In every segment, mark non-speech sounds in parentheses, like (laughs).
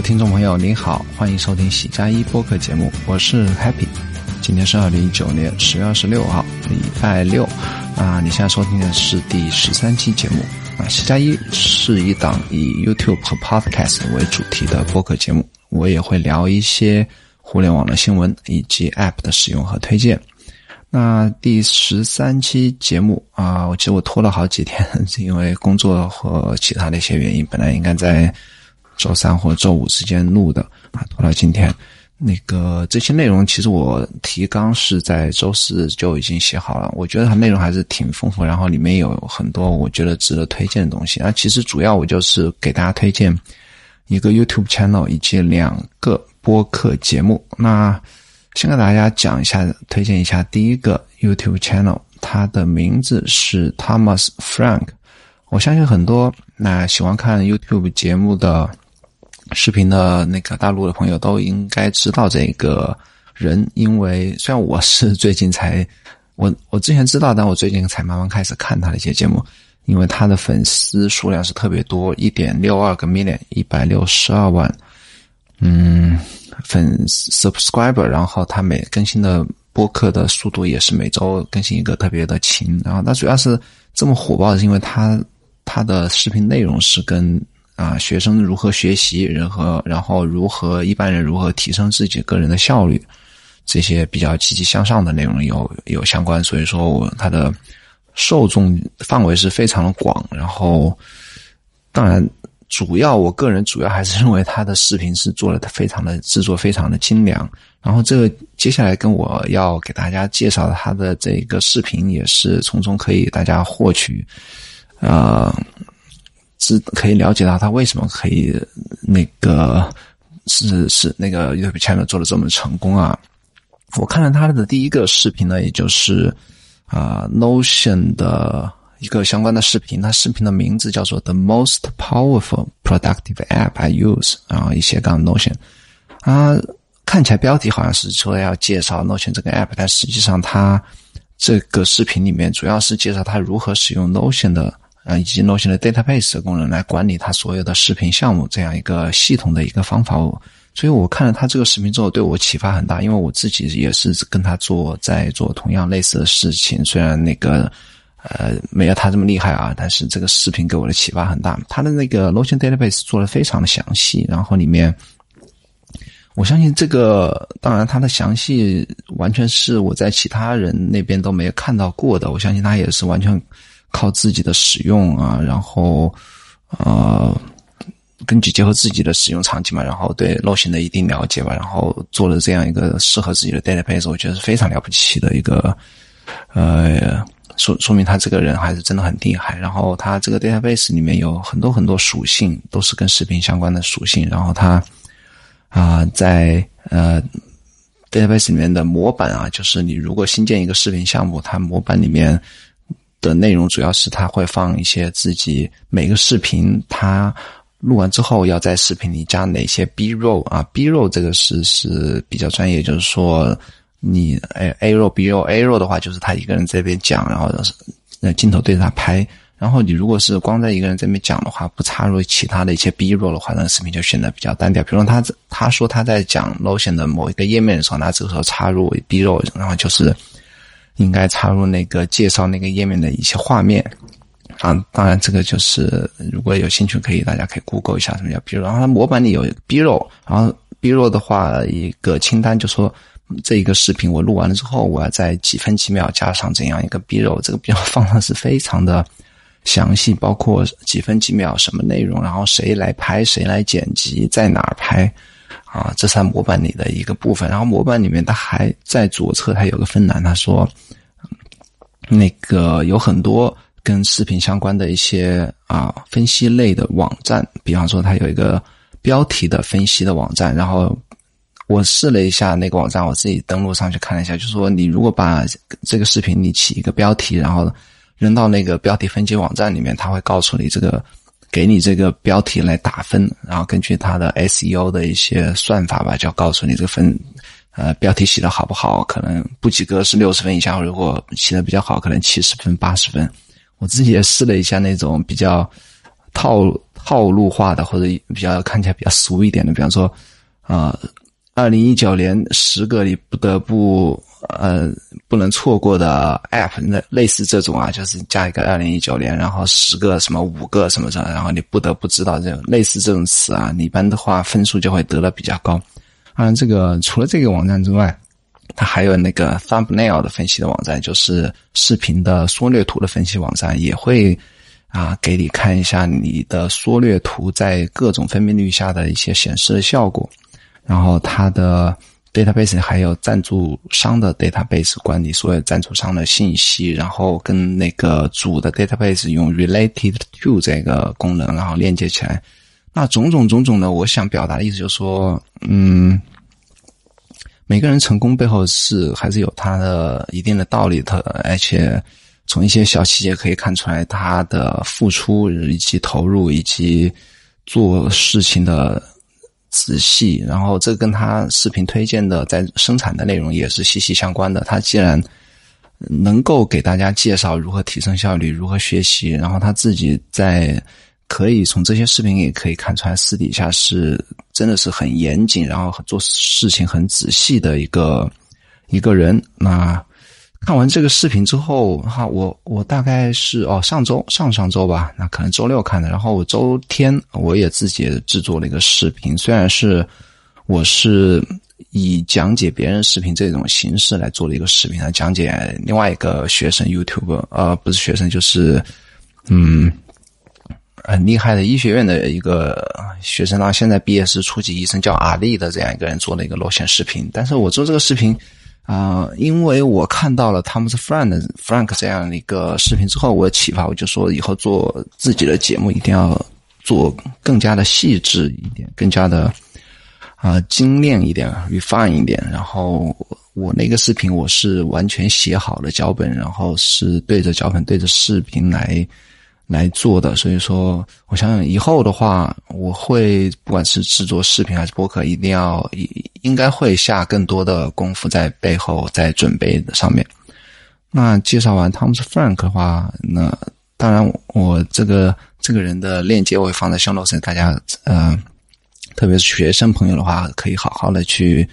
听众朋友您好，欢迎收听喜加一播客节目，我是 Happy。今天是二零一九年十月二十六号，礼拜六啊。你现在收听的是第十三期节目啊。喜加一是一档以 YouTube 和 Podcast 为主题的播客节目，我也会聊一些互联网的新闻以及 App 的使用和推荐。那第十三期节目啊，我其实我拖了好几天，(laughs) 是因为工作和其他的一些原因，本来应该在。周三或周五之间录的啊，拖到今天。那个这些内容其实我提纲是在周四就已经写好了，我觉得它内容还是挺丰富，然后里面有很多我觉得值得推荐的东西。那其实主要我就是给大家推荐一个 YouTube channel 以及两个播客节目。那先跟大家讲一下，推荐一下第一个 YouTube channel，它的名字是 Thomas Frank。我相信很多那喜欢看 YouTube 节目的。视频的那个大陆的朋友都应该知道这个人，因为虽然我是最近才，我我之前知道，但我最近才慢慢开始看他的一些节目，因为他的粉丝数量是特别多，一点六二个 million，一百六十二万，嗯，粉 subscriber，然后他每更新的播客的速度也是每周更新一个特别的勤，然后他主要是这么火爆，是因为他他的视频内容是跟。啊，学生如何学习，人和然后如何一般人如何提升自己个人的效率，这些比较积极向上的内容有有相关，所以说我它的受众范围是非常的广。然后，当然，主要我个人主要还是认为他的视频是做的非常的制作非常的精良。然后，这个接下来跟我要给大家介绍他的这个视频，也是从中可以大家获取，呃。是可以了解到他为什么可以那个是是那个 YouTube channel 做的这么成功啊！我看了他的第一个视频呢，也就是啊 Notion 的一个相关的视频，他视频的名字叫做 The Most Powerful Productive App I Use，然后一些杠 Notion 啊，看起来标题好像是说要介绍 Notion 这个 app，但实际上他这个视频里面主要是介绍他如何使用 Notion 的。啊，以及 Notion 的 database 的功能来管理它所有的视频项目，这样一个系统的一个方法。所以我看了他这个视频之后，对我启发很大，因为我自己也是跟他做在做同样类似的事情。虽然那个呃没有他这么厉害啊，但是这个视频给我的启发很大。他的那个 Notion database 做的非常的详细，然后里面我相信这个，当然它的详细完全是我在其他人那边都没有看到过的。我相信他也是完全。靠自己的使用啊，然后，呃，根据结合自己的使用场景嘛，然后对类型的一定了解吧，然后做了这样一个适合自己的 database，我觉得是非常了不起的一个，呃，说说明他这个人还是真的很厉害。然后他这个 database 里面有很多很多属性，都是跟视频相关的属性。然后他啊，在呃 database 里面的模板啊，就是你如果新建一个视频项目，它模板里面。的内容主要是他会放一些自己每个视频他录完之后要在视频里加哪些 B roll 啊 B roll 这个是是比较专业，就是说你 A A roll B roll A roll 的话就是他一个人这边讲，然后那镜头对着他拍，然后你如果是光在一个人这边讲的话，不插入其他的一些 B roll 的话，那视频就显得比较单调。比如他他说他在讲 Notion 的某一个页面的时候，那这个时候插入 B roll，然后就是。应该插入那个介绍那个页面的一些画面。啊，当然这个就是如果有兴趣可以大家可以 Google 一下什么叫 B 肉，然后它模板里有 B 肉，然后 B 肉的话一个清单就说这一个视频我录完了之后，我要在几分几秒加上怎样一个 B 肉，这个 B 肉放的是非常的详细，包括几分几秒什么内容，然后谁来拍谁来剪辑，在哪儿拍。啊，这是它模板里的一个部分。然后模板里面，它还在左侧，它有个分栏。他说，那个有很多跟视频相关的一些啊分析类的网站，比方说它有一个标题的分析的网站。然后我试了一下那个网站，我自己登录上去看了一下，就说你如果把这个视频你起一个标题，然后扔到那个标题分析网站里面，它会告诉你这个。给你这个标题来打分，然后根据它的 SEO 的一些算法吧，就告诉你这个分，呃，标题写的好不好？可能不及格是六十分以下，如果写的比较好，可能七十分、八十分。我自己也试了一下那种比较套套路化的，或者比较看起来比较俗一点的，比方说，啊，二零一九年十个你不得不呃不能错过的 App，那类似这种啊，就是加一个二零一九年，然后十个什么五个什么的，然后你不得不知道这种类似这种词啊，你一般的话分数就会得的比较高。当然，这个除了这个网站之外，它还有那个 Thumbnail 的分析的网站，就是视频的缩略图的分析网站，也会。啊，给你看一下你的缩略图在各种分辨率下的一些显示的效果，然后它的 database 还有赞助商的 database 管理所有赞助商的信息，然后跟那个主的 database 用 related to 这个功能，然后链接起来。那种种种种的，我想表达的意思就是说，嗯，每个人成功背后是还是有他的一定的道理的，而且。从一些小细节可以看出来，他的付出以及投入，以及做事情的仔细，然后这跟他视频推荐的在生产的内容也是息息相关的。他既然能够给大家介绍如何提升效率、如何学习，然后他自己在可以从这些视频也可以看出来，私底下是真的是很严谨，然后做事情很仔细的一个一个人。那。看完这个视频之后，哈，我我大概是哦上周上上周吧，那可能周六看的。然后我周天我也自己制作了一个视频，虽然是我是以讲解别人视频这种形式来做了一个视频，来讲解另外一个学生 YouTube，呃，不是学生，就是嗯很厉害的医学院的一个学生，到现在毕业是初级医生，叫阿丽的这样一个人做了一个螺旋视频。但是我做这个视频。啊，因为我看到了 Thomas Frank Frank 这样的一个视频之后，我启发我就说，以后做自己的节目一定要做更加的细致一点，更加的啊精炼一点，refine 一点。然后我那个视频我是完全写好了脚本，然后是对着脚本对着视频来。来做的，所以说，我想想以后的话，我会不管是制作视频还是播客，一定要应该会下更多的功夫在背后，在准备的上面。那介绍完 Thomas Frank 的话，那当然我这个这个人的链接我会放在 show notes，大家呃，特别是学生朋友的话，可以好好的去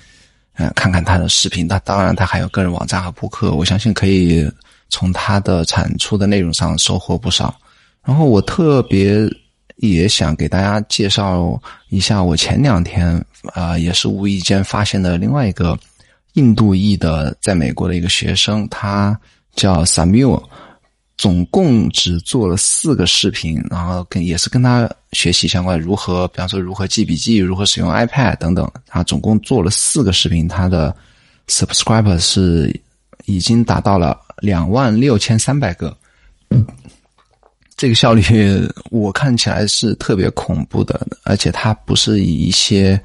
呃看看他的视频。他当然他还有个人网站和播客，我相信可以从他的产出的内容上收获不少。然后我特别也想给大家介绍一下，我前两天啊也是无意间发现的另外一个印度裔的在美国的一个学生，他叫 Samuel，总共只做了四个视频，然后跟也是跟他学习相关，如何比方说如何记笔记，如何使用 iPad 等等，他总共做了四个视频，他的 subscriber 是已经达到了两万六千三百个。这个效率我看起来是特别恐怖的，而且它不是以一些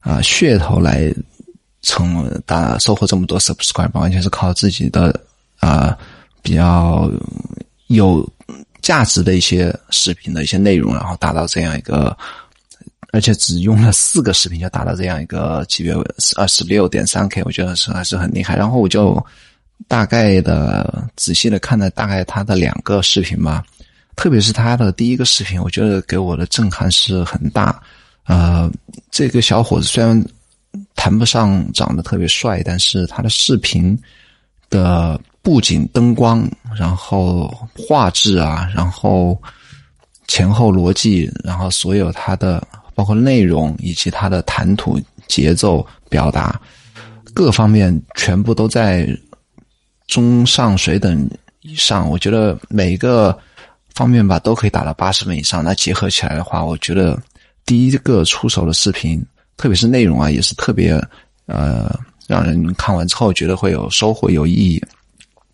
啊噱头来成大收获这么多 subscribe，完全是靠自己的啊比较有价值的一些视频的一些内容，然后达到这样一个，而且只用了四个视频就达到这样一个级别二十六点三 K，我觉得是还是很厉害。然后我就大概的仔细的看了大概他的两个视频吧。特别是他的第一个视频，我觉得给我的震撼是很大。呃，这个小伙子虽然谈不上长得特别帅，但是他的视频的布景、灯光，然后画质啊，然后前后逻辑，然后所有他的包括内容以及他的谈吐、节奏、表达各方面，全部都在中上水等以上。我觉得每一个。方面吧，都可以达到八十分以上。那结合起来的话，我觉得第一个出手的视频，特别是内容啊，也是特别呃，让人看完之后觉得会有收获、有意义。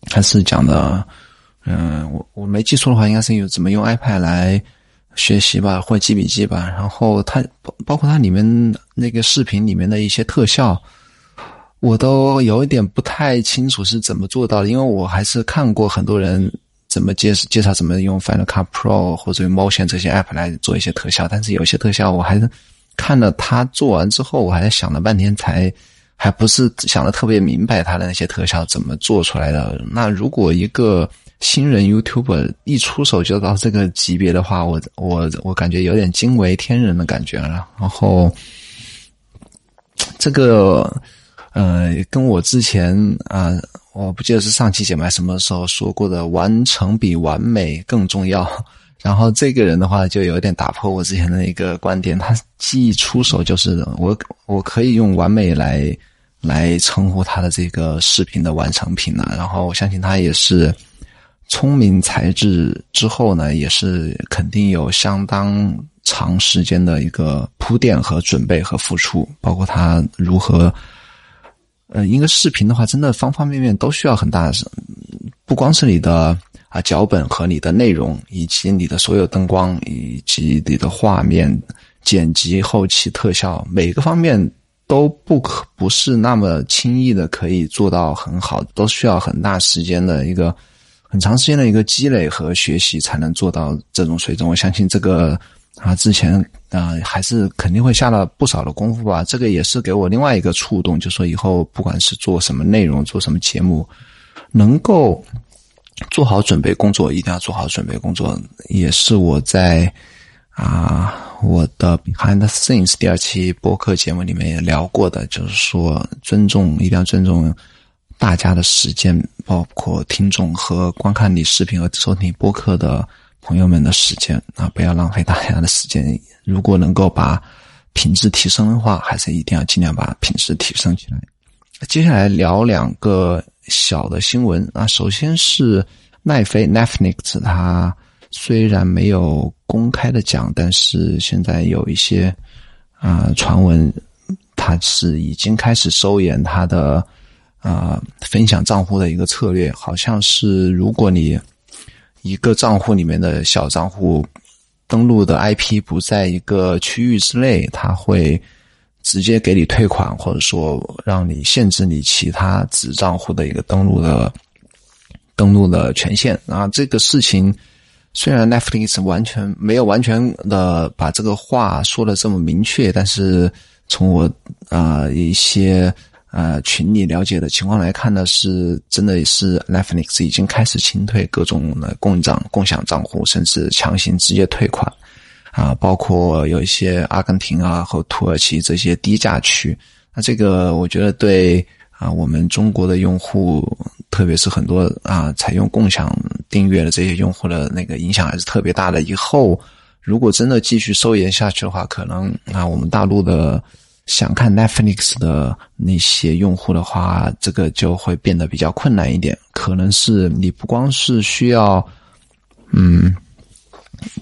还是讲的，嗯，我我没记错的话，应该是有怎么用 iPad 来学习吧，或记笔记吧。然后它包包括它里面那个视频里面的一些特效，我都有一点不太清楚是怎么做到的，因为我还是看过很多人。怎么介介绍怎么用 Final Cut Pro 或者 Motion 这些 App 来做一些特效？但是有些特效我还是看了他做完之后，我还在想了半天才还不是想的特别明白他的那些特效怎么做出来的。那如果一个新人 YouTuber 一出手就到这个级别的话，我我我感觉有点惊为天人的感觉了。然后这个呃，跟我之前啊，我不记得是上期节目还是什么时候说过的，完成比完美更重要。然后这个人的话，就有点打破我之前的一个观点，他既出手就是我我可以用完美来来称呼他的这个视频的完成品了。然后我相信他也是。聪明才智之后呢，也是肯定有相当长时间的一个铺垫和准备和付出，包括他如何，呃，一个视频的话，真的方方面面都需要很大的，不光是你的啊脚本和你的内容，以及你的所有灯光以及你的画面剪辑、后期特效，每个方面都不可不是那么轻易的可以做到很好，都需要很大时间的一个。很长时间的一个积累和学习，才能做到这种水准。我相信这个啊，之前啊，还是肯定会下了不少的功夫吧。这个也是给我另外一个触动，就说以后不管是做什么内容、做什么节目，能够做好准备工作，一定要做好准备工作。也是我在啊我的 Behind the Scenes 第二期播客节目里面也聊过的，就是说尊重，一定要尊重。大家的时间，包括听众和观看你视频和收听播客的朋友们的时间啊，不要浪费大家的时间。如果能够把品质提升的话，还是一定要尽量把品质提升起来。接下来聊两个小的新闻啊，首先是奈飞 Netflix，它虽然没有公开的讲，但是现在有一些啊传闻，它是已经开始收敛它的。啊，分享账户的一个策略，好像是如果你一个账户里面的小账户登录的 IP 不在一个区域之内，它会直接给你退款，或者说让你限制你其他子账户的一个登录的登录的权限。啊，这个事情虽然 Netflix 完全没有完全的把这个话说的这么明确，但是从我啊一些。呃，群里了解的情况来看呢，是真的是 Netflix 已经开始清退各种的共账、共享账户，甚至强行直接退款，啊，包括有一些阿根廷啊和土耳其这些低价区，那这个我觉得对啊我们中国的用户，特别是很多啊采用共享订阅的这些用户的那个影响还是特别大的。以后如果真的继续收延下去的话，可能啊我们大陆的。想看 Netflix 的那些用户的话，这个就会变得比较困难一点。可能是你不光是需要，嗯，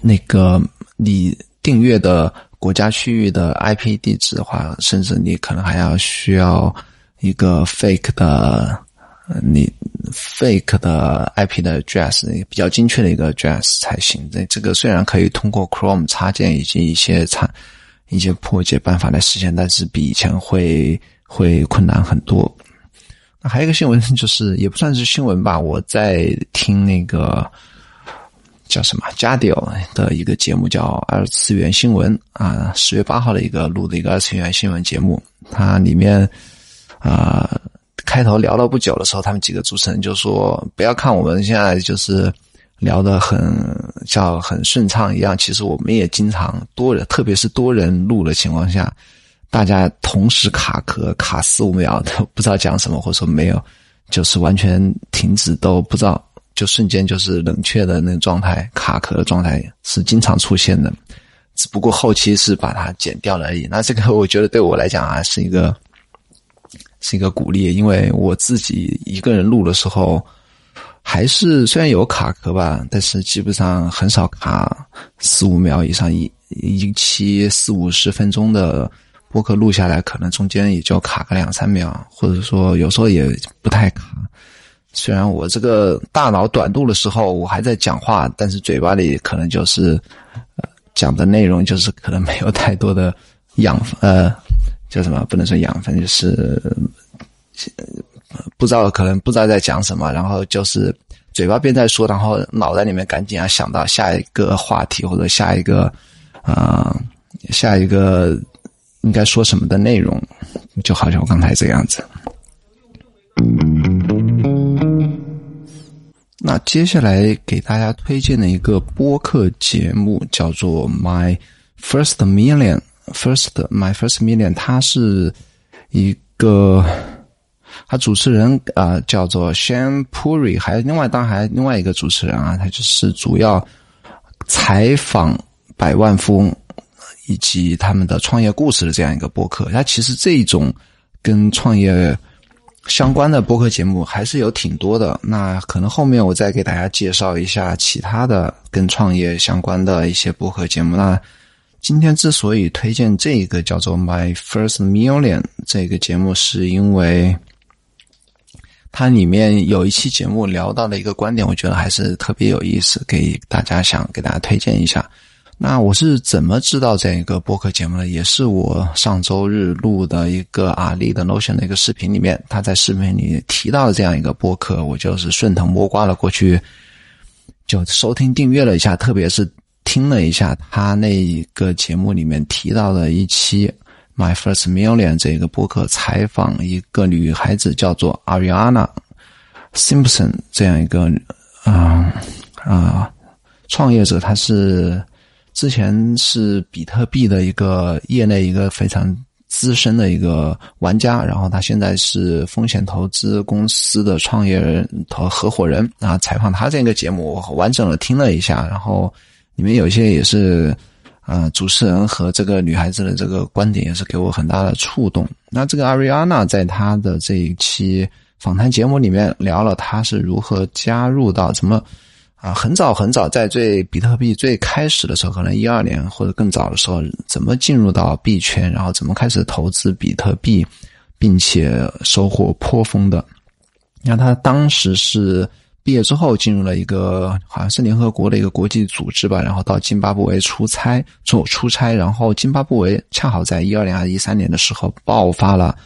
那个你订阅的国家区域的 IP 地址的话，甚至你可能还要需要一个 fake 的，你 fake 的 IP 的 address，比较精确的一个 address 才行。这这个虽然可以通过 Chrome 插件以及一些插。一些破解办法来实现，但是比以前会会困难很多。那还有一个新闻，就是也不算是新闻吧，我在听那个叫什么加迪奥的一个节目，叫《二次元新闻》啊，十月八号的一个录的一个二次元新闻节目。它里面啊，开头聊了不久的时候，他们几个主持人就说：“不要看我们现在就是。”聊得很像很顺畅一样，其实我们也经常多人，特别是多人录的情况下，大家同时卡壳卡四五秒都不知道讲什么，或者说没有，就是完全停止都不知道，就瞬间就是冷却的那个状态，卡壳的状态是经常出现的。只不过后期是把它剪掉了而已。那这个我觉得对我来讲啊是一个是一个鼓励，因为我自己一个人录的时候。还是虽然有卡壳吧，但是基本上很少卡四五秒以上。一一期四五十分钟的播客录下来，可能中间也就卡个两三秒，或者说有时候也不太卡。虽然我这个大脑短路的时候，我还在讲话，但是嘴巴里可能就是呃讲的内容就是可能没有太多的养，呃叫什么？不能说养分，就是。不知道可能不知道在讲什么，然后就是嘴巴边在说，然后脑袋里面赶紧要想到下一个话题或者下一个啊下一个应该说什么的内容，就好像我刚才这样子。那接下来给大家推荐的一个播客节目叫做 My First Million，First My First Million，它是一个，他主持人啊叫做 Shan Puri，还有另外当然还另外一个主持人啊，他就是主要采访百万富翁以及他们的创业故事的这样一个播客。他其实这种跟创业。相关的播客节目还是有挺多的，那可能后面我再给大家介绍一下其他的跟创业相关的一些播客节目。那今天之所以推荐这个叫做《My First Million》这个节目，是因为它里面有一期节目聊到的一个观点，我觉得还是特别有意思，给大家想给大家推荐一下。那我是怎么知道这样一个播客节目的？也是我上周日录的一个阿里的 Notion 的一个视频里面，他在视频里提到了这样一个播客，我就是顺藤摸瓜了过去，就收听订阅了一下，特别是听了一下他那一个节目里面提到的一期 My First Million 这个播客采访一个女孩子叫做 Ariana Simpson 这样一个啊啊创业者，她是。之前是比特币的一个业内一个非常资深的一个玩家，然后他现在是风险投资公司的创业人和合伙人啊。采访他这个节目，我完整的听了一下，然后里面有些也是，呃，主持人和这个女孩子的这个观点也是给我很大的触动。那这个阿瑞安娜在她的这一期访谈节目里面聊了她是如何加入到怎么。啊，很早很早，在最比特币最开始的时候，可能一二年或者更早的时候，怎么进入到币圈，然后怎么开始投资比特币，并且收获颇丰的。那她当时是毕业之后进入了一个好像是联合国的一个国际组织吧，然后到津巴布韦出差做出差，然后津巴布韦恰好在一二年还是一三年的时候爆发了。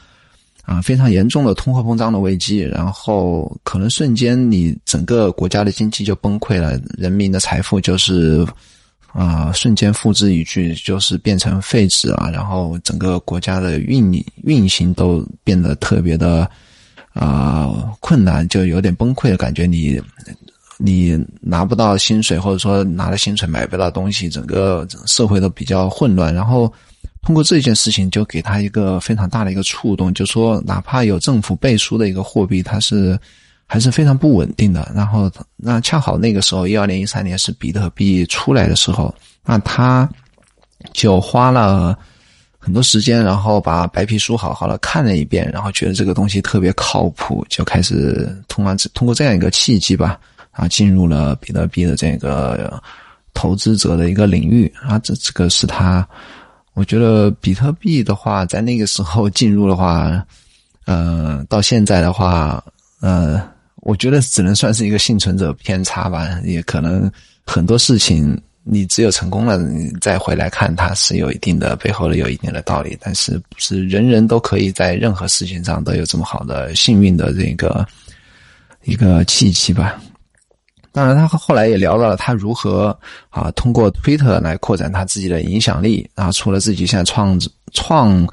啊，非常严重的通货膨胀的危机，然后可能瞬间你整个国家的经济就崩溃了，人民的财富就是啊瞬间付之一炬，就是变成废纸啊，然后整个国家的运运行都变得特别的啊困难，就有点崩溃的感觉。你你拿不到薪水，或者说拿了薪水买不到东西，整个社会都比较混乱，然后。通过这件事情，就给他一个非常大的一个触动，就说哪怕有政府背书的一个货币，它是还是非常不稳定的。然后，那恰好那个时候，一二年、一三年是比特币出来的时候，那他就花了很多时间，然后把白皮书好好的看了一遍，然后觉得这个东西特别靠谱，就开始通过通过这样一个契机吧，啊，进入了比特币的这个投资者的一个领域啊，这这个是他。我觉得比特币的话，在那个时候进入的话，呃，到现在的话，呃，我觉得只能算是一个幸存者偏差吧。也可能很多事情，你只有成功了，你再回来看，它是有一定的背后的有一定的道理。但是，不是人人都可以在任何事情上都有这么好的幸运的这个一个契机吧。当然，他后来也聊到了他如何啊通过 Twitter 来扩展他自己的影响力啊。除了自己现在创创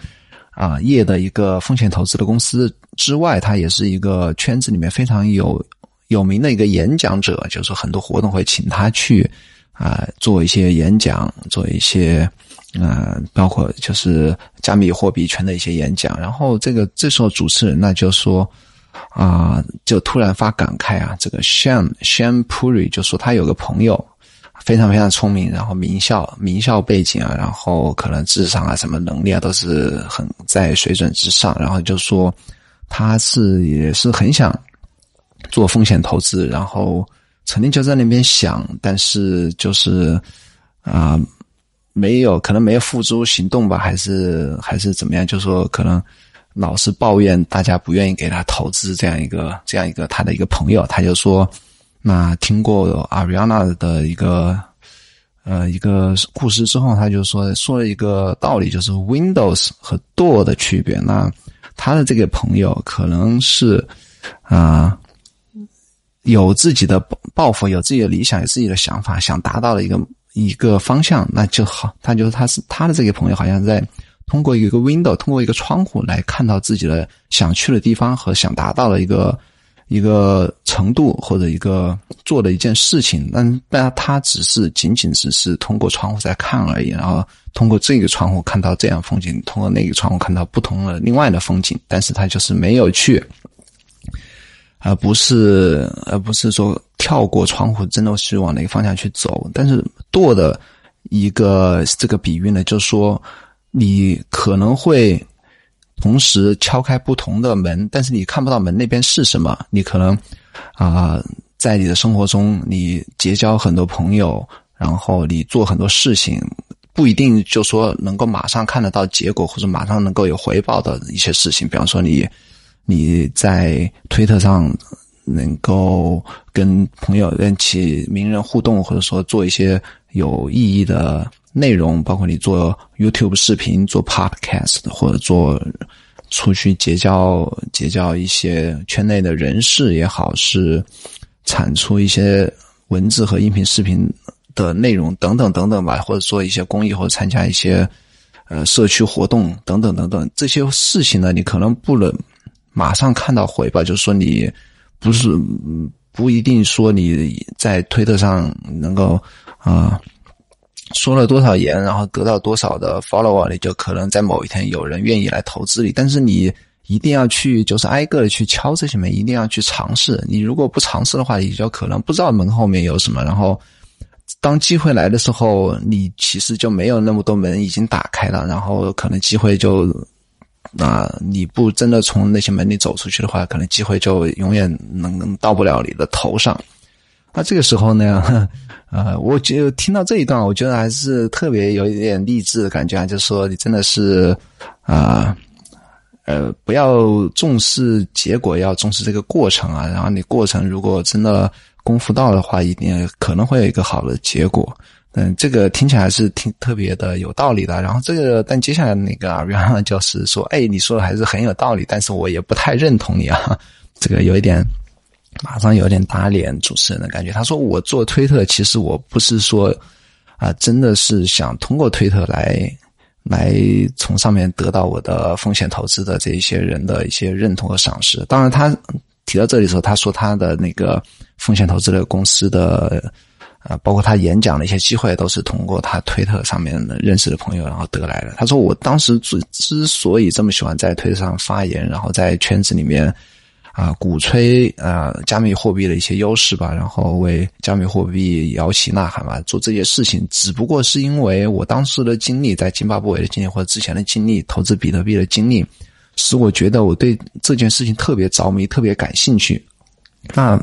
啊业的一个风险投资的公司之外，他也是一个圈子里面非常有有名的一个演讲者，就是很多活动会请他去啊做一些演讲，做一些呃包括就是加密货币圈的一些演讲。然后这个这时候主持人呢就说。啊，就突然发感慨啊！这个 Sham Sham Puri 就说他有个朋友，非常非常聪明，然后名校名校背景啊，然后可能智商啊什么能力啊都是很在水准之上，然后就说他是也是很想做风险投资，然后曾经就在那边想，但是就是啊没有可能没有付诸行动吧，还是还是怎么样？就说可能。老是抱怨大家不愿意给他投资，这样一个这样一个他的一个朋友，他就说，那听过 Ariana 的一个呃一个故事之后，他就说说了一个道理，就是 Windows 和 Door 的区别。那他的这个朋友可能是啊有自己的抱抱负，有自己的理想，有自己的想法，想达到的一个一个方向，那就好。他就是他是他的这个朋友，好像在。通过一个 window，通过一个窗户来看到自己的想去的地方和想达到的一个一个程度或者一个做的一件事情，但但他只是仅仅只是通过窗户在看而已，然后通过这个窗户看到这样风景，通过那个窗户看到不同的另外的风景，但是他就是没有去，而不是而不是说跳过窗户，真的是往那个方向去走。但是舵的一个这个比喻呢，就是说你可能会。同时敲开不同的门，但是你看不到门那边是什么。你可能啊，在你的生活中，你结交很多朋友，然后你做很多事情，不一定就说能够马上看得到结果，或者马上能够有回报的一些事情。比方说，你你在推特上能够跟朋友一起名人互动，或者说做一些有意义的。内容包括你做 YouTube 视频、做 Podcast 或者做出去结交结交一些圈内的人士也好，是产出一些文字和音频视频的内容等等等等吧，或者做一些公益或者参加一些呃社区活动等等等等这些事情呢，你可能不能马上看到回报，就是说你不是不一定说你在推特上能够啊。说了多少言，然后得到多少的 follower，你就可能在某一天有人愿意来投资你。但是你一定要去，就是挨个的去敲这些门，一定要去尝试。你如果不尝试的话，你就可能不知道门后面有什么。然后当机会来的时候，你其实就没有那么多门已经打开了。然后可能机会就啊，你不真的从那些门里走出去的话，可能机会就永远能到不了你的头上。那这个时候呢？(laughs) 呃，我就听到这一段，我觉得还是特别有一点励志的感觉啊，就是说你真的是啊，呃，不要重视结果，要重视这个过程啊。然后你过程如果真的功夫到的话，一定可能会有一个好的结果。嗯，这个听起来是挺特别的有道理的。然后这个，但接下来那个啊，然后就是说，哎，你说的还是很有道理，但是我也不太认同你啊，(laughs) 这个有一点。马上有点打脸主持人的感觉。他说：“我做推特，其实我不是说啊，真的是想通过推特来来从上面得到我的风险投资的这一些人的一些认同和赏识。当然，他提到这里的时候，他说他的那个风险投资的公司的啊，包括他演讲的一些机会，都是通过他推特上面认识的朋友然后得来的。他说，我当时之之所以这么喜欢在推特上发言，然后在圈子里面。”啊，鼓吹啊，加密货币的一些优势吧，然后为加密货币摇旗呐喊吧，做这些事情，只不过是因为我当时的经历，在津巴布韦的经历或者之前的经历，投资比特币的经历，使我觉得我对这件事情特别着迷，特别感兴趣。那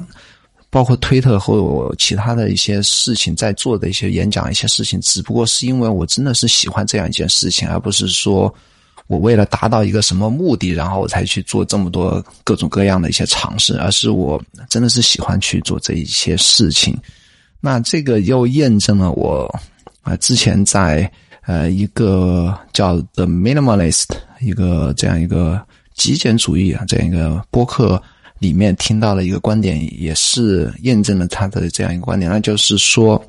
包括推特或我其他的一些事情，在做的一些演讲、一些事情，只不过是因为我真的是喜欢这样一件事情，而不是说。我为了达到一个什么目的，然后我才去做这么多各种各样的一些尝试，而是我真的是喜欢去做这一些事情。那这个又验证了我啊之前在呃一个叫 The Minimalist 一个这样一个极简主义啊这样一个播客里面听到了一个观点，也是验证了他的这样一个观点，那就是说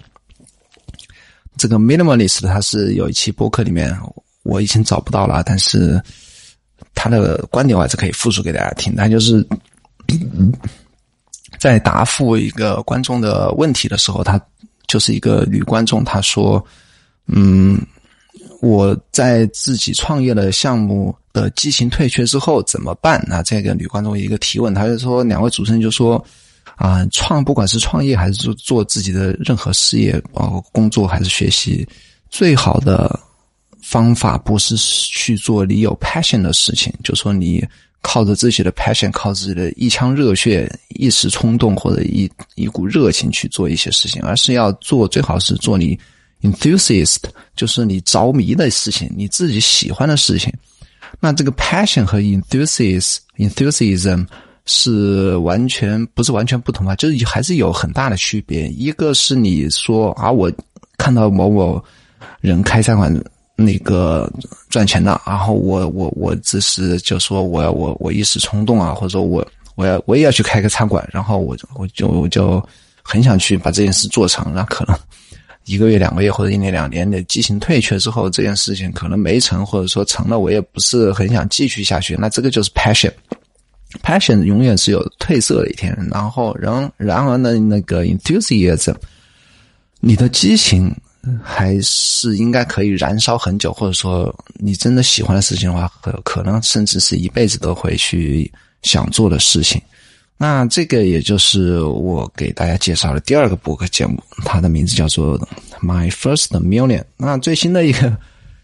这个 Minimalist 他是有一期播客里面。我已经找不到了，但是他的观点我还是可以复述给大家听。他就是 (clears throat) 在答复一个观众的问题的时候，他就是一个女观众，她说：“嗯，我在自己创业的项目的激情退却之后怎么办？”那这个女观众一个提问，他就说：“两位主持人就说啊，创不管是创业还是做做自己的任何事业，包括工作还是学习，最好的。”方法不是去做你有 passion 的事情，就说你靠着自己的 passion，靠自己的一腔热血、一时冲动或者一一股热情去做一些事情，而是要做最好是做你 enthusiast，就是你着迷的事情，你自己喜欢的事情。那这个 passion 和 enthusiast enthusiasm 是完全不是完全不同啊，就是还是有很大的区别。一个是你说啊，我看到某某人开餐馆。那个赚钱的，然后我我我只是就说我我我一时冲动啊，或者说我我要我也要去开个餐馆，然后我我就我就很想去把这件事做成，那可能一个月两个月或者一年两年的激情退却之后，这件事情可能没成，或者说成了，我也不是很想继续下去，那这个就是 passion。passion 永远是有褪色的一天。然后，然然而呢，那个 enthusiasm，你的激情还是应该可以燃烧很久，或者说你真的喜欢的事情的话，可可能甚至是一辈子都会去想做的事情。那这个也就是我给大家介绍的第二个博客节目，它的名字叫做 My First Million。那最新的一个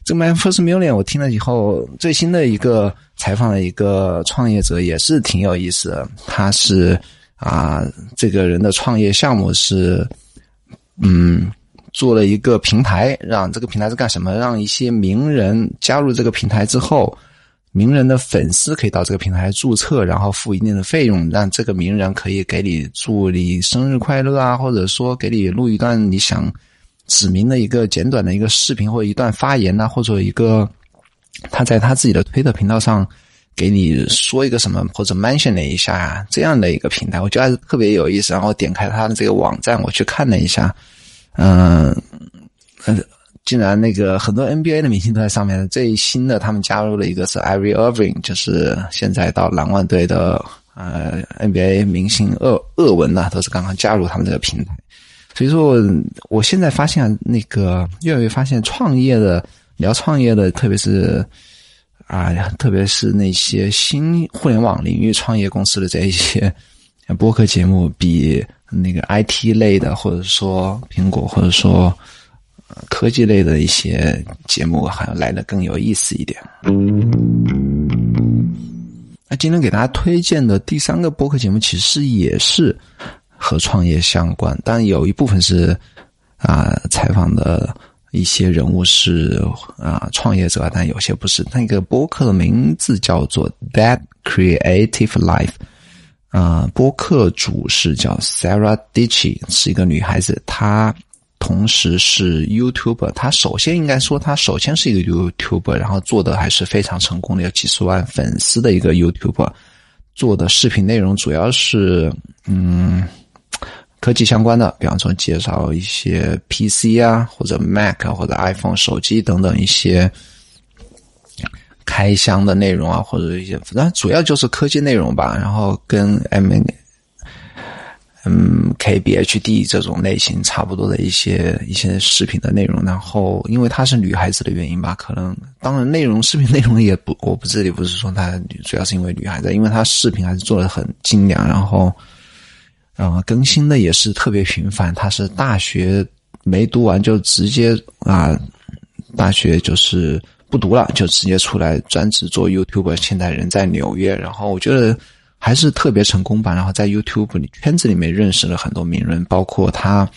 这个 My First Million，我听了以后，最新的一个采访的一个创业者也是挺有意思的。他是啊，这个人的创业项目是嗯，做了一个平台，让这个平台是干什么？让一些名人加入这个平台之后。名人的粉丝可以到这个平台注册，然后付一定的费用，让这个名人可以给你祝你生日快乐啊，或者说给你录一段你想指明的一个简短的一个视频或者一段发言呐，或者一个他在他自己的推特频道上给你说一个什么或者 mention 了一下呀，这样的一个平台，我觉得还是特别有意思。然后点开他的这个网站，我去看了一下，嗯，嗯。竟然那个很多 NBA 的明星都在上面。最新的他们加入了一个是 Irie Irving，就是现在到篮网队的呃 NBA 明星厄厄文呐，都是刚刚加入他们这个平台。所以说，我现在发现那个越来越发现创业的聊创业的，特别是啊，特别是那些新互联网领域创业公司的这一些播客节目，比那个 IT 类的，或者说苹果，或者说。科技类的一些节目好像来的更有意思一点。那今天给大家推荐的第三个播客节目，其实也是和创业相关，但有一部分是啊采访的一些人物是啊创业者，但有些不是。那个播客的名字叫做《That Creative Life》，啊，播客主是叫 Sarah Dichi，是一个女孩子，她。同时是 YouTuber，他首先应该说，他首先是一个 YouTube，然后做的还是非常成功的，有几十万粉丝的一个 YouTube，做的视频内容主要是嗯科技相关的，比方说介绍一些 PC 啊，或者 Mac 或者 iPhone 手机等等一些开箱的内容啊，或者一些反正主要就是科技内容吧，然后跟 M。嗯，KBHD 这种类型差不多的一些一些视频的内容，然后因为她是女孩子的原因吧，可能当然内容视频内容也不，(laughs) 我不这里不是说她主要是因为女孩子，因为她视频还是做的很精良，然后啊更新的也是特别频繁。她是大学没读完就直接啊大学就是不读了，就直接出来专职做 YouTube，现在人在纽约，然后我觉得。还是特别成功吧，然后在 YouTube 里圈子里面认识了很多名人，包括他。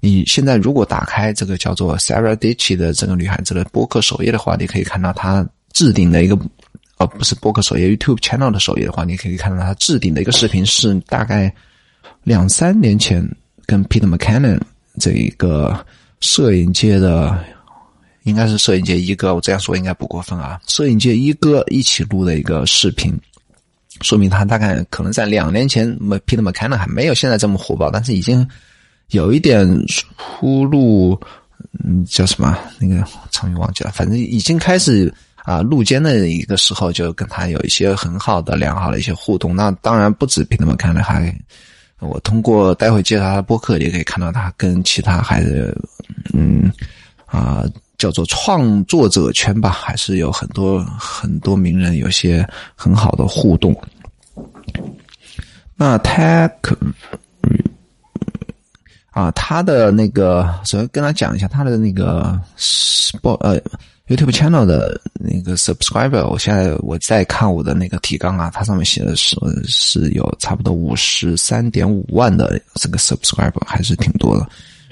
你现在如果打开这个叫做 Sarah Dichi 的这个女孩子的播客首页的话，你可以看到她置顶的一个，呃，不是播客首页，YouTube channel 的首页的话，你可以看到她置顶的一个视频是大概两三年前跟 Peter McKinnon 这一个摄影界的，应该是摄影界一哥，我这样说应该不过分啊，摄影界一哥一起录的一个视频。说明他大概可能在两年前，Peter McKinnon 还没有现在这么火爆，但是已经有一点出路，嗯，叫什么？那个成语忘记了，反正已经开始啊，入监的一个时候，就跟他有一些很好的、良好的一些互动。那当然不止 Peter McKinnon，还我通过待会介绍他的播客，也可以看到他跟其他孩子，嗯啊。叫做创作者圈吧，还是有很多很多名人有些很好的互动。那 Tech 啊，他的那个首先跟他讲一下他的那个播呃 YouTube channel 的那个 subscriber，我现在我在看我的那个提纲啊，它上面写的是是有差不多五十三点五万的这个 subscriber，还是挺多的。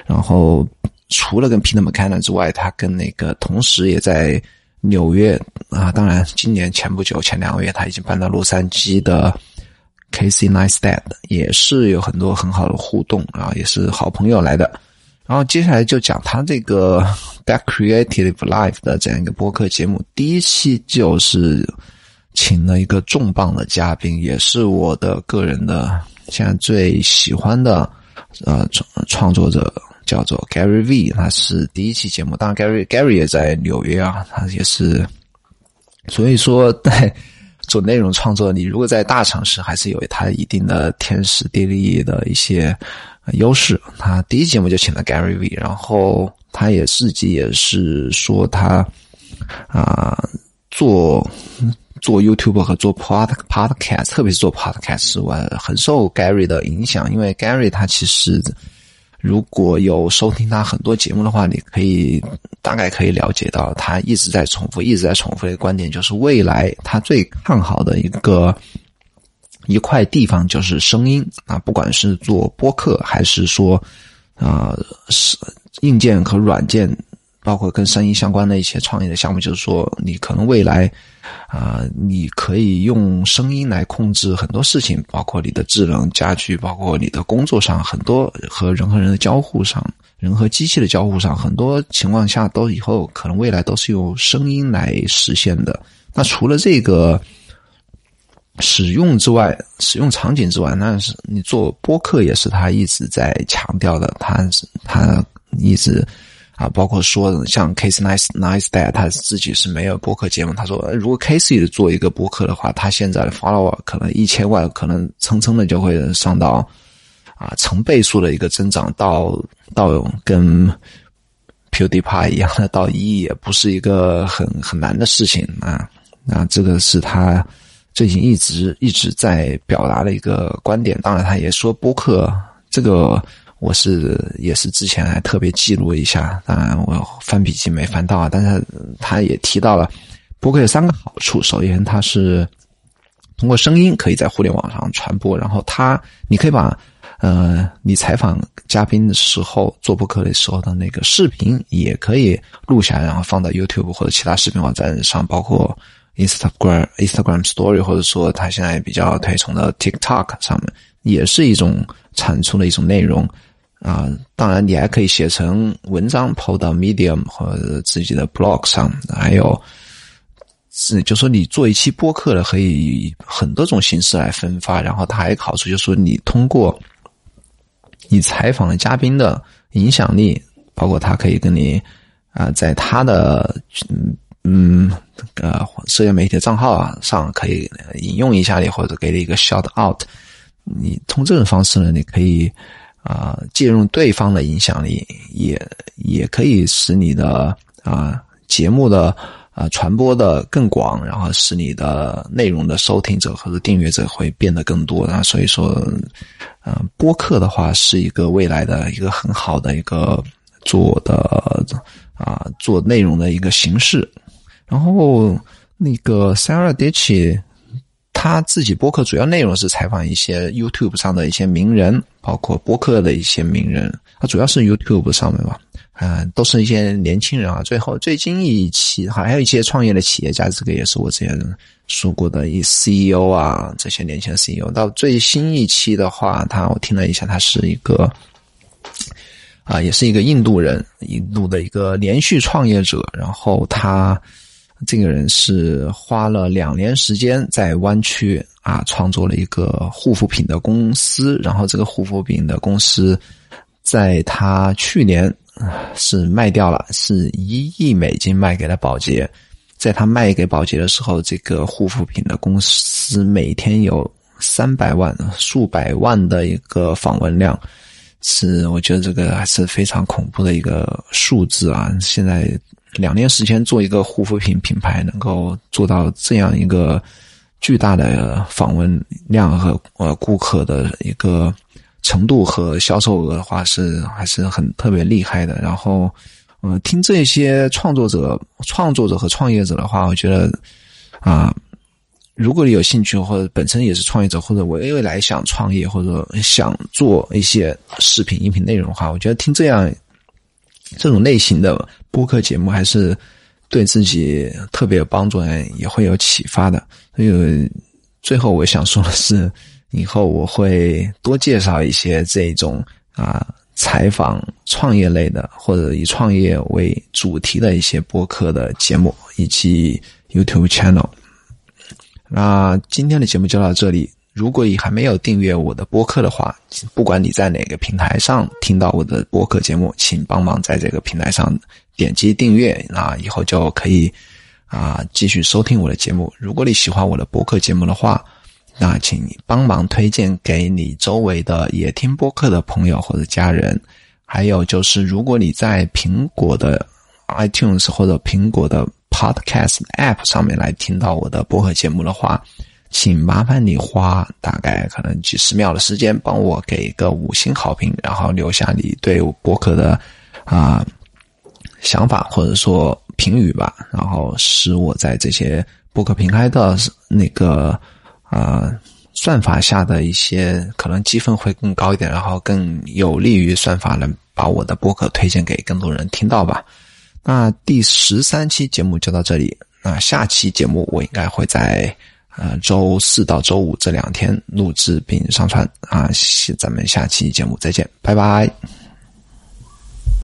然后。除了跟 Peter McKinnon 之外，他跟那个同时也在纽约啊，当然今年前不久前两个月他已经搬到洛杉矶的 Casey Neistat 也是有很多很好的互动啊，也是好朋友来的。然后接下来就讲他这个 That Creative Life 的这样一个播客节目，第一期就是请了一个重磅的嘉宾，也是我的个人的现在最喜欢的呃创创作者。叫做 Gary V，他是第一期节目。当然，Gary Gary 也在纽约啊，他也是。所以说，在 (laughs) 做内容创作，你如果在大城市，还是有它一定的天时地利的一些优势。他第一节目就请了 Gary V，然后他也自己也是说他啊做做 YouTube 和做 Pod Podcast，特别是做 Podcast，我很受 Gary 的影响，因为 Gary 他其实。如果有收听他很多节目的话，你可以大概可以了解到，他一直在重复、一直在重复的观点，就是未来他最看好的一个一块地方就是声音啊，不管是做播客还是说啊是硬件和软件。包括跟声音相关的一些创业的项目，就是说，你可能未来，啊，你可以用声音来控制很多事情，包括你的智能家居，包括你的工作上，很多和人和人的交互上，人和机器的交互上，很多情况下都以后可能未来都是用声音来实现的。那除了这个使用之外，使用场景之外，那是你做播客也是他一直在强调的，他他一直。啊，包括说像 Case Nice Nice Dad，他自己是没有播客节目。他说，如果 Casey 做一个播客的话，他现在的 follower 可能一千万，可能蹭蹭的就会上到啊成倍数的一个增长，到到跟 PewDiePie 一样的到一亿，也不是一个很很难的事情啊。那这个是他最近一直一直在表达的一个观点。当然，他也说播客这个。我是也是之前还特别记录一下，当然我翻笔记没翻到啊，但是他也提到了播客有三个好处。首先，它是通过声音可以在互联网上传播，然后它你可以把呃你采访嘉宾的时候做播客的时候的那个视频也可以录下来，然后放到 YouTube 或者其他视频网站上，包括 Instagram Instagram Story，或者说他现在比较推崇的 TikTok 上面，也是一种产出的一种内容。啊，当然，你还可以写成文章抛到 Medium 或者自己的 blog 上。还有，是就说你做一期播客的，可以以很多种形式来分发。然后，它还有好处就是说，你通过你采访的嘉宾的影响力，包括他可以跟你啊，在他的嗯嗯呃社交媒体的账号啊上可以引用一下你，或者给你一个 shout out。你通这种方式呢，你可以。啊，借用对方的影响力，也也可以使你的啊节目的啊传播的更广，然后使你的内容的收听者或者订阅者会变得更多。那所以说，嗯，播客的话是一个未来的一个很好的一个做的啊做内容的一个形式。然后那个 Sarah Ditch。他自己播客主要内容是采访一些 YouTube 上的一些名人，包括播客的一些名人。他主要是 YouTube 上面吧，嗯，都是一些年轻人啊。最后最近一期还有一些创业的企业家，这个也是我之前说过的，一 CEO 啊，这些年轻的 CEO。到最新一期的话，他我听了一下，他是一个啊，也是一个印度人，印度的一个连续创业者。然后他。这个人是花了两年时间在湾区啊创作了一个护肤品的公司，然后这个护肤品的公司在他去年是卖掉了，是一亿美金卖给了宝洁。在他卖给宝洁的时候，这个护肤品的公司每天有三百万、数百万的一个访问量，是我觉得这个还是非常恐怖的一个数字啊！现在。两年时间做一个护肤品品牌，能够做到这样一个巨大的访问量和呃顾客的一个程度和销售额的话，是还是很特别厉害的。然后，嗯，听这些创作者、创作者和创业者的话，我觉得啊，如果你有兴趣或者本身也是创业者，或者我未来想创业或者想做一些视频、音频内容的话，我觉得听这样。这种类型的播客节目还是对自己特别有帮助，也会有启发的。所以最后我想说的是，以后我会多介绍一些这种啊采访创业类的，或者以创业为主题的一些播客的节目，以及 YouTube channel。那今天的节目就到这里。如果你还没有订阅我的播客的话，不管你在哪个平台上听到我的播客节目，请帮忙在这个平台上点击订阅，那以后就可以啊继续收听我的节目。如果你喜欢我的播客节目的话，那请你帮忙推荐给你周围的也听播客的朋友或者家人。还有就是，如果你在苹果的 iTunes 或者苹果的 Podcast App 上面来听到我的播客节目的话，请麻烦你花大概可能几十秒的时间，帮我给一个五星好评，然后留下你对播客的啊想法或者说评语吧，然后使我在这些播客平台的那个啊算法下的一些可能积分会更高一点，然后更有利于算法能把我的播客推荐给更多人听到吧。那第十三期节目就到这里，那下期节目我应该会在。呃，周四到周五这两天录制并上传啊，咱们下期节目再见，拜拜。